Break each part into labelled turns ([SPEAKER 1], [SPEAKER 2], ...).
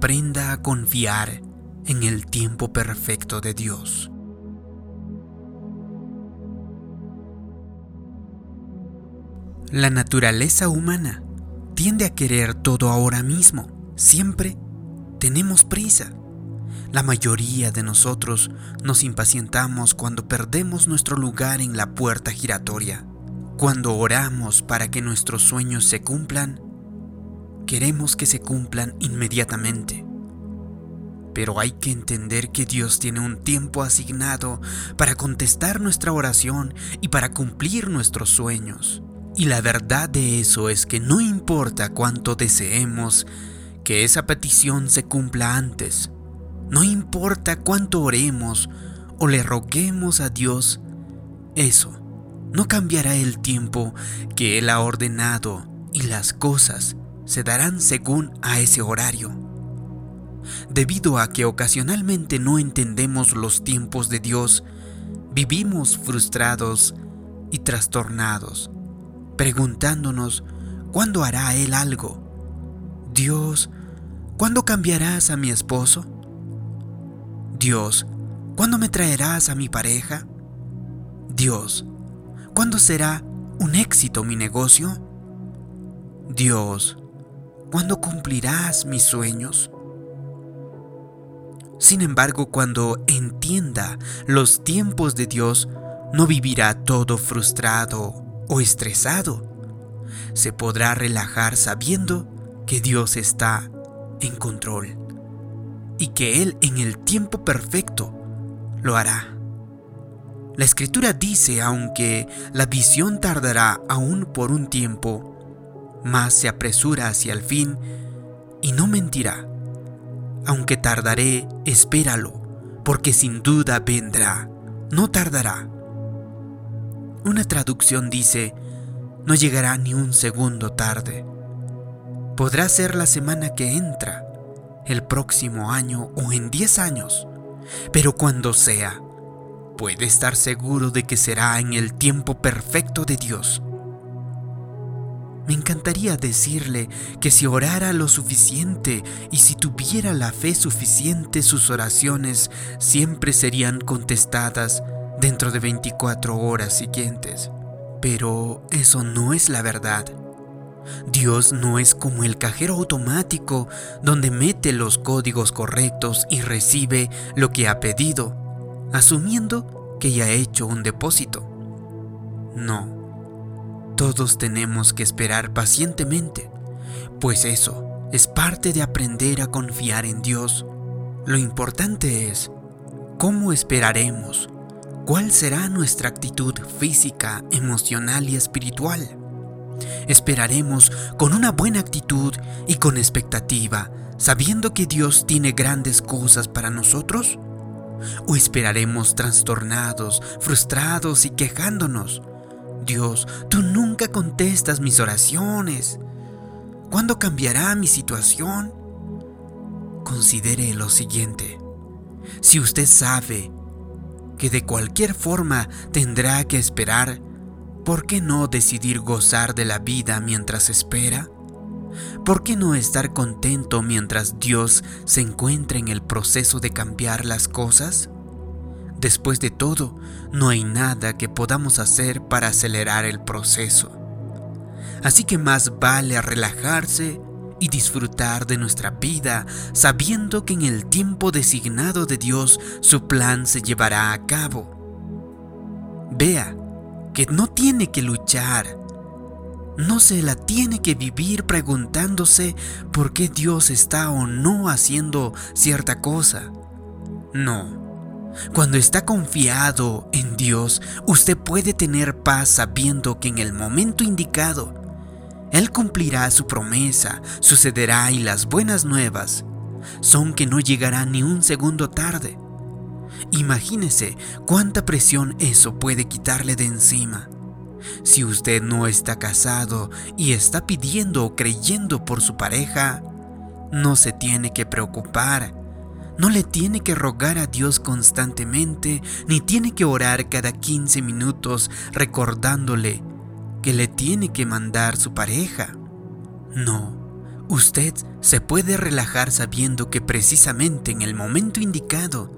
[SPEAKER 1] aprenda a confiar en el tiempo perfecto de Dios. La naturaleza humana tiende a querer todo ahora mismo. Siempre tenemos prisa. La mayoría de nosotros nos impacientamos cuando perdemos nuestro lugar en la puerta giratoria. Cuando oramos para que nuestros sueños se cumplan, queremos que se cumplan inmediatamente. Pero hay que entender que Dios tiene un tiempo asignado para contestar nuestra oración y para cumplir nuestros sueños. Y la verdad de eso es que no importa cuánto deseemos que esa petición se cumpla antes, no importa cuánto oremos o le roguemos a Dios, eso no cambiará el tiempo que Él ha ordenado y las cosas se darán según a ese horario. Debido a que ocasionalmente no entendemos los tiempos de Dios, vivimos frustrados y trastornados preguntándonos cuándo hará Él algo. Dios, ¿cuándo cambiarás a mi esposo? Dios, ¿cuándo me traerás a mi pareja? Dios, ¿cuándo será un éxito mi negocio? Dios, ¿cuándo cumplirás mis sueños? Sin embargo, cuando entienda los tiempos de Dios, no vivirá todo frustrado o estresado, se podrá relajar sabiendo que Dios está en control y que Él en el tiempo perfecto lo hará. La escritura dice, aunque la visión tardará aún por un tiempo, más se apresura hacia el fin y no mentirá. Aunque tardaré, espéralo, porque sin duda vendrá, no tardará. Una traducción dice, no llegará ni un segundo tarde. Podrá ser la semana que entra, el próximo año o en diez años, pero cuando sea, puede estar seguro de que será en el tiempo perfecto de Dios. Me encantaría decirle que si orara lo suficiente y si tuviera la fe suficiente, sus oraciones siempre serían contestadas dentro de 24 horas siguientes. Pero eso no es la verdad. Dios no es como el cajero automático donde mete los códigos correctos y recibe lo que ha pedido, asumiendo que ya ha hecho un depósito. No. Todos tenemos que esperar pacientemente, pues eso es parte de aprender a confiar en Dios. Lo importante es cómo esperaremos ¿Cuál será nuestra actitud física, emocional y espiritual? Esperaremos con una buena actitud y con expectativa, sabiendo que Dios tiene grandes cosas para nosotros? ¿O esperaremos trastornados, frustrados y quejándonos? Dios, tú nunca contestas mis oraciones. ¿Cuándo cambiará mi situación? Considere lo siguiente. Si usted sabe que de cualquier forma tendrá que esperar, ¿por qué no decidir gozar de la vida mientras espera? ¿Por qué no estar contento mientras Dios se encuentra en el proceso de cambiar las cosas? Después de todo, no hay nada que podamos hacer para acelerar el proceso. Así que más vale relajarse y disfrutar de nuestra vida sabiendo que en el tiempo designado de Dios su plan se llevará a cabo. Vea que no tiene que luchar, no se la tiene que vivir preguntándose por qué Dios está o no haciendo cierta cosa. No. Cuando está confiado en Dios, usted puede tener paz sabiendo que en el momento indicado él cumplirá su promesa, sucederá y las buenas nuevas son que no llegará ni un segundo tarde. Imagínese cuánta presión eso puede quitarle de encima. Si usted no está casado y está pidiendo o creyendo por su pareja, no se tiene que preocupar. No le tiene que rogar a Dios constantemente, ni tiene que orar cada 15 minutos recordándole que le tiene que mandar su pareja. No, Usted se puede relajar sabiendo que precisamente en el momento indicado,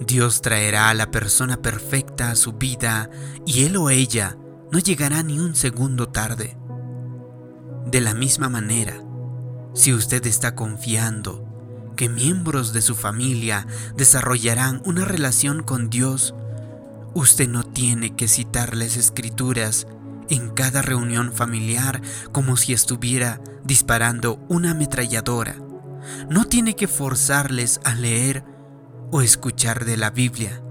[SPEAKER 1] Dios traerá a la persona perfecta a su vida y él o ella no llegará ni un segundo tarde. De la misma manera, si usted está confiando que miembros de su familia desarrollarán una relación con Dios, usted no tiene que citarles escrituras en cada reunión familiar como si estuviera disparando una ametralladora. No tiene que forzarles a leer o escuchar de la Biblia.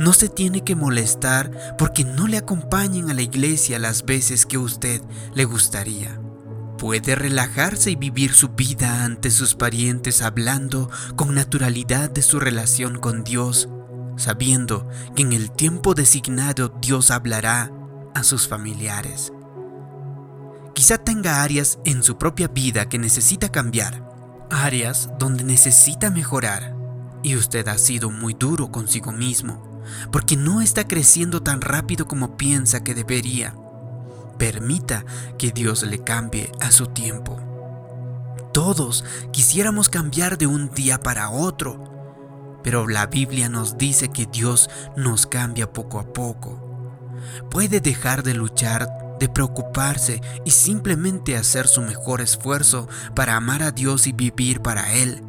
[SPEAKER 1] No se tiene que molestar porque no le acompañen a la iglesia las veces que usted le gustaría. Puede relajarse y vivir su vida ante sus parientes hablando con naturalidad de su relación con Dios, sabiendo que en el tiempo designado Dios hablará a sus familiares. Quizá tenga áreas en su propia vida que necesita cambiar, áreas donde necesita mejorar, y usted ha sido muy duro consigo mismo, porque no está creciendo tan rápido como piensa que debería. Permita que Dios le cambie a su tiempo. Todos quisiéramos cambiar de un día para otro, pero la Biblia nos dice que Dios nos cambia poco a poco puede dejar de luchar, de preocuparse y simplemente hacer su mejor esfuerzo para amar a Dios y vivir para Él.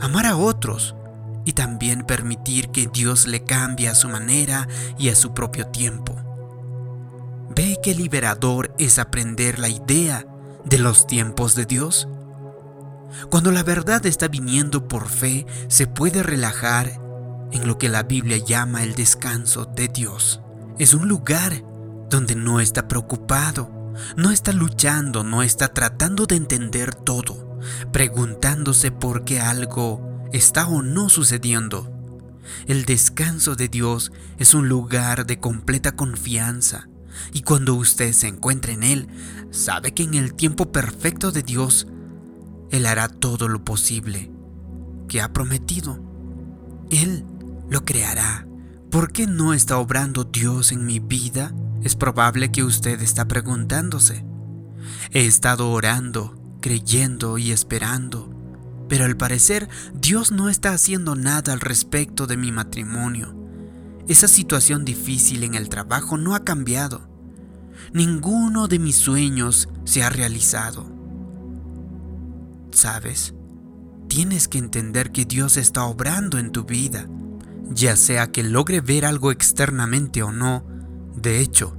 [SPEAKER 1] Amar a otros y también permitir que Dios le cambie a su manera y a su propio tiempo. ¿Ve qué liberador es aprender la idea de los tiempos de Dios? Cuando la verdad está viniendo por fe, se puede relajar en lo que la Biblia llama el descanso de Dios. Es un lugar donde no está preocupado, no está luchando, no está tratando de entender todo, preguntándose por qué algo está o no sucediendo. El descanso de Dios es un lugar de completa confianza y cuando usted se encuentra en Él, sabe que en el tiempo perfecto de Dios, Él hará todo lo posible que ha prometido. Él lo creará ¿Por qué no está obrando Dios en mi vida? Es probable que usted está preguntándose. He estado orando, creyendo y esperando, pero al parecer Dios no está haciendo nada al respecto de mi matrimonio. Esa situación difícil en el trabajo no ha cambiado. Ninguno de mis sueños se ha realizado. ¿Sabes? Tienes que entender que Dios está obrando en tu vida ya sea que logre ver algo externamente o no. De hecho,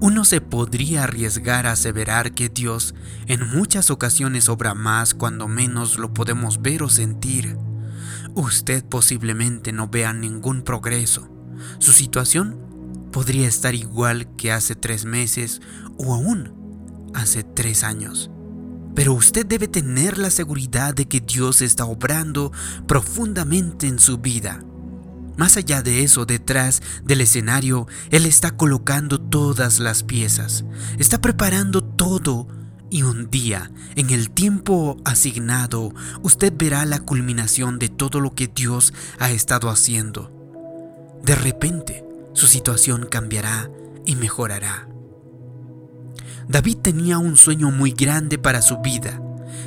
[SPEAKER 1] uno se podría arriesgar a aseverar que Dios en muchas ocasiones obra más cuando menos lo podemos ver o sentir. Usted posiblemente no vea ningún progreso. Su situación podría estar igual que hace tres meses o aún hace tres años. Pero usted debe tener la seguridad de que Dios está obrando profundamente en su vida más allá de eso, detrás del escenario, Él está colocando todas las piezas, está preparando todo y un día, en el tiempo asignado, usted verá la culminación de todo lo que Dios ha estado haciendo. De repente, su situación cambiará y mejorará. David tenía un sueño muy grande para su vida.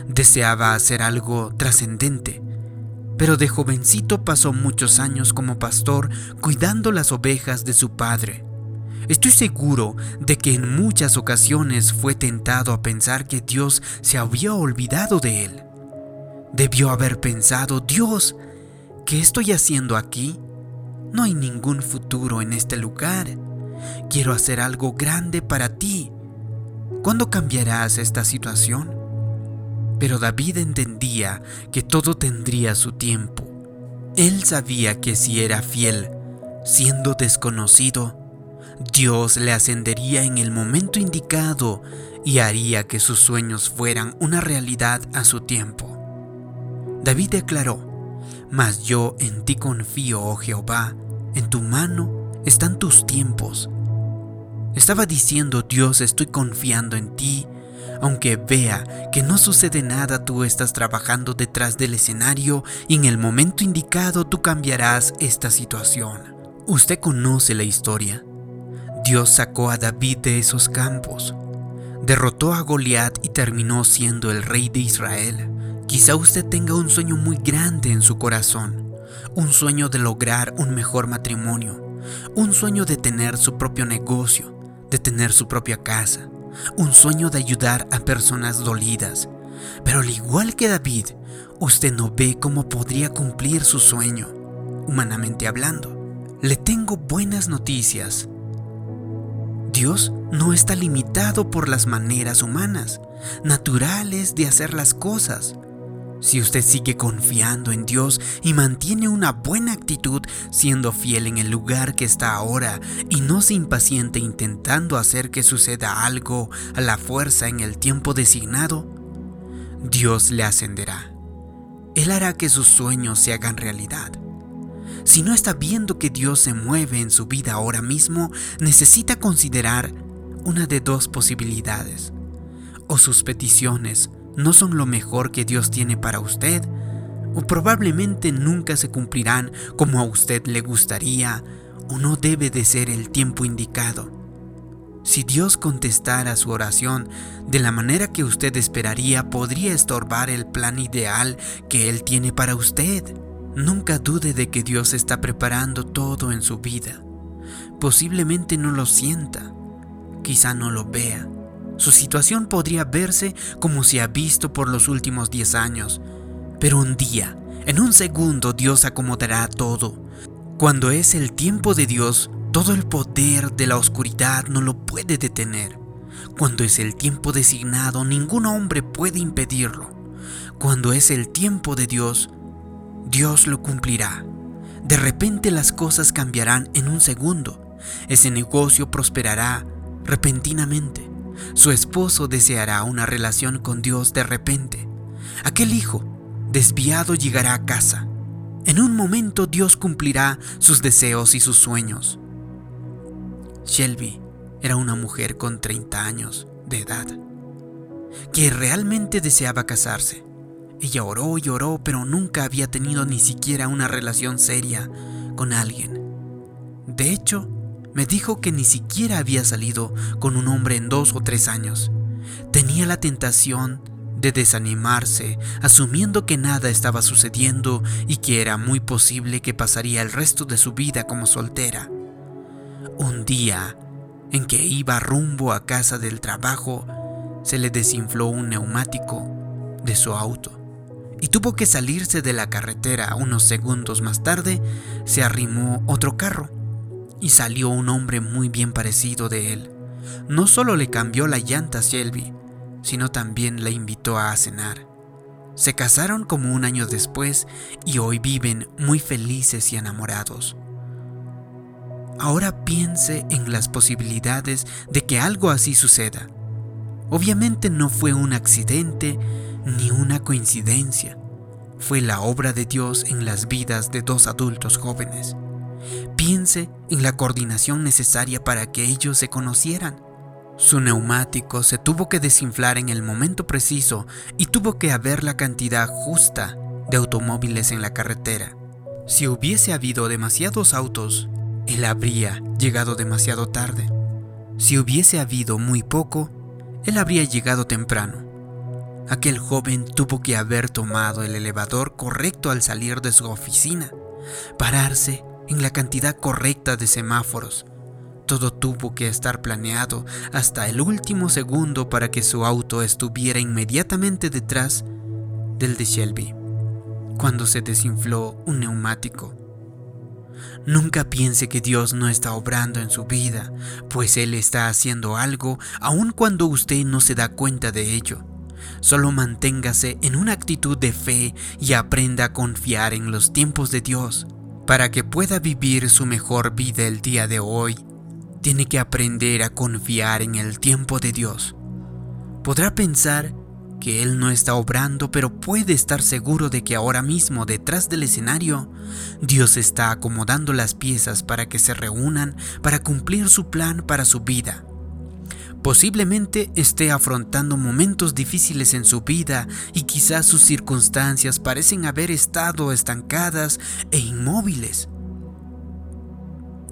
[SPEAKER 1] Deseaba hacer algo trascendente pero de jovencito pasó muchos años como pastor cuidando las ovejas de su padre. Estoy seguro de que en muchas ocasiones fue tentado a pensar que Dios se había olvidado de él. Debió haber pensado, Dios, ¿qué estoy haciendo aquí? No hay ningún futuro en este lugar. Quiero hacer algo grande para ti. ¿Cuándo cambiarás esta situación? Pero David entendía que todo tendría su tiempo. Él sabía que si era fiel, siendo desconocido, Dios le ascendería en el momento indicado y haría que sus sueños fueran una realidad a su tiempo. David declaró, Mas yo en ti confío, oh Jehová, en tu mano están tus tiempos. Estaba diciendo, Dios, estoy confiando en ti aunque vea que no sucede nada, tú estás trabajando detrás del escenario y en el momento indicado tú cambiarás esta situación. Usted conoce la historia. Dios sacó a David de esos campos. derrotó a Goliat y terminó siendo el rey de Israel. Quizá usted tenga un sueño muy grande en su corazón, un sueño de lograr un mejor matrimonio, un sueño de tener su propio negocio, de tener su propia casa, un sueño de ayudar a personas dolidas. Pero al igual que David, usted no ve cómo podría cumplir su sueño, humanamente hablando. Le tengo buenas noticias. Dios no está limitado por las maneras humanas, naturales de hacer las cosas. Si usted sigue confiando en Dios y mantiene una buena actitud siendo fiel en el lugar que está ahora y no se impaciente intentando hacer que suceda algo a la fuerza en el tiempo designado, Dios le ascenderá. Él hará que sus sueños se hagan realidad. Si no está viendo que Dios se mueve en su vida ahora mismo, necesita considerar una de dos posibilidades. O sus peticiones no son lo mejor que Dios tiene para usted, o probablemente nunca se cumplirán como a usted le gustaría, o no debe de ser el tiempo indicado. Si Dios contestara su oración de la manera que usted esperaría, podría estorbar el plan ideal que Él tiene para usted. Nunca dude de que Dios está preparando todo en su vida. Posiblemente no lo sienta, quizá no lo vea, su situación podría verse como se ha visto por los últimos 10 años, pero un día, en un segundo, Dios acomodará todo. Cuando es el tiempo de Dios, todo el poder de la oscuridad no lo puede detener. Cuando es el tiempo designado, ningún hombre puede impedirlo. Cuando es el tiempo de Dios, Dios lo cumplirá. De repente las cosas cambiarán en un segundo. Ese negocio prosperará repentinamente. Su esposo deseará una relación con Dios de repente. Aquel hijo desviado llegará a casa. En un momento Dios cumplirá sus deseos y sus sueños. Shelby era una mujer con 30 años de edad, que realmente deseaba casarse. Ella oró y oró, pero nunca había tenido ni siquiera una relación seria con alguien. De hecho, me dijo que ni siquiera había salido con un hombre en dos o tres años. Tenía la tentación de desanimarse, asumiendo que nada estaba sucediendo y que era muy posible que pasaría el resto de su vida como soltera. Un día, en que iba rumbo a casa del trabajo, se le desinfló un neumático de su auto y tuvo que salirse de la carretera. Unos segundos más tarde, se arrimó otro carro y salió un hombre muy bien parecido de él. No solo le cambió la llanta a Shelby, sino también la invitó a cenar. Se casaron como un año después y hoy viven muy felices y enamorados. Ahora piense en las posibilidades de que algo así suceda. Obviamente no fue un accidente ni una coincidencia. Fue la obra de Dios en las vidas de dos adultos jóvenes. Piense en la coordinación necesaria para que ellos se conocieran. Su neumático se tuvo que desinflar en el momento preciso y tuvo que haber la cantidad justa de automóviles en la carretera. Si hubiese habido demasiados autos, él habría llegado demasiado tarde. Si hubiese habido muy poco, él habría llegado temprano. Aquel joven tuvo que haber tomado el elevador correcto al salir de su oficina, pararse en la cantidad correcta de semáforos. Todo tuvo que estar planeado hasta el último segundo para que su auto estuviera inmediatamente detrás del de Shelby, cuando se desinfló un neumático. Nunca piense que Dios no está obrando en su vida, pues Él está haciendo algo aun cuando usted no se da cuenta de ello. Solo manténgase en una actitud de fe y aprenda a confiar en los tiempos de Dios. Para que pueda vivir su mejor vida el día de hoy, tiene que aprender a confiar en el tiempo de Dios. Podrá pensar que Él no está obrando, pero puede estar seguro de que ahora mismo detrás del escenario, Dios está acomodando las piezas para que se reúnan para cumplir su plan para su vida. Posiblemente esté afrontando momentos difíciles en su vida y quizás sus circunstancias parecen haber estado estancadas e inmóviles.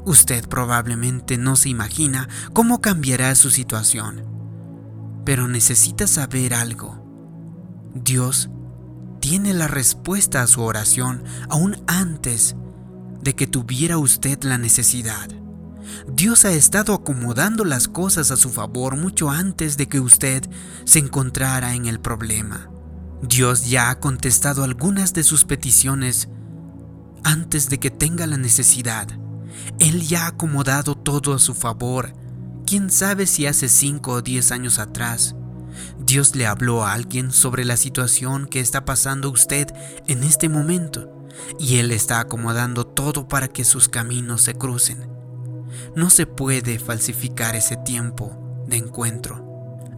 [SPEAKER 1] Usted probablemente no se imagina cómo cambiará su situación. Pero necesita saber algo. Dios tiene la respuesta a su oración aún antes de que tuviera usted la necesidad. Dios ha estado acomodando las cosas a su favor mucho antes de que usted se encontrara en el problema. Dios ya ha contestado algunas de sus peticiones antes de que tenga la necesidad. Él ya ha acomodado todo a su favor. ¿Quién sabe si hace cinco o diez años atrás Dios le habló a alguien sobre la situación que está pasando usted en este momento y Él está acomodando todo para que sus caminos se crucen. No se puede falsificar ese tiempo de encuentro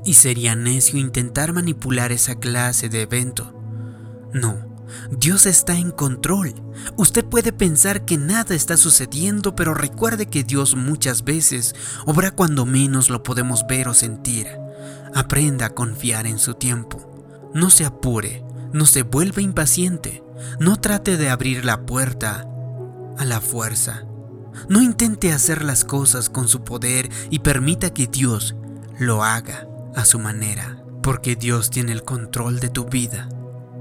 [SPEAKER 1] y sería necio intentar manipular esa clase de evento. No, Dios está en control. Usted puede pensar que nada está sucediendo, pero recuerde que Dios muchas veces obra cuando menos lo podemos ver o sentir. Aprenda a confiar en su tiempo. No se apure, no se vuelva impaciente, no trate de abrir la puerta a la fuerza. No intente hacer las cosas con su poder y permita que Dios lo haga a su manera, porque Dios tiene el control de tu vida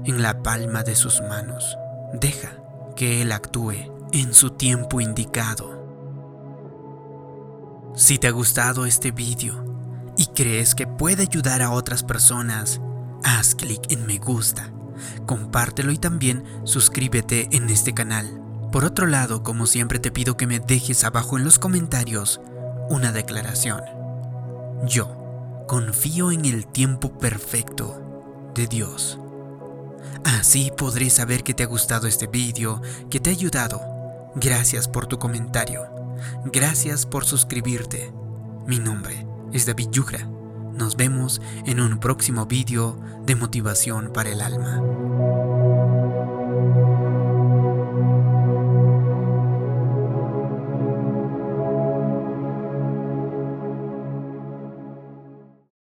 [SPEAKER 1] en la palma de sus manos. Deja que Él actúe en su tiempo indicado. Si te ha gustado este vídeo y crees que puede ayudar a otras personas, haz clic en me gusta, compártelo y también suscríbete en este canal. Por otro lado, como siempre te pido que me dejes abajo en los comentarios una declaración. Yo confío en el tiempo perfecto de Dios. Así podré saber que te ha gustado este vídeo, que te ha ayudado. Gracias por tu comentario. Gracias por suscribirte. Mi nombre es David Yugra. Nos vemos en un próximo vídeo de motivación para el alma.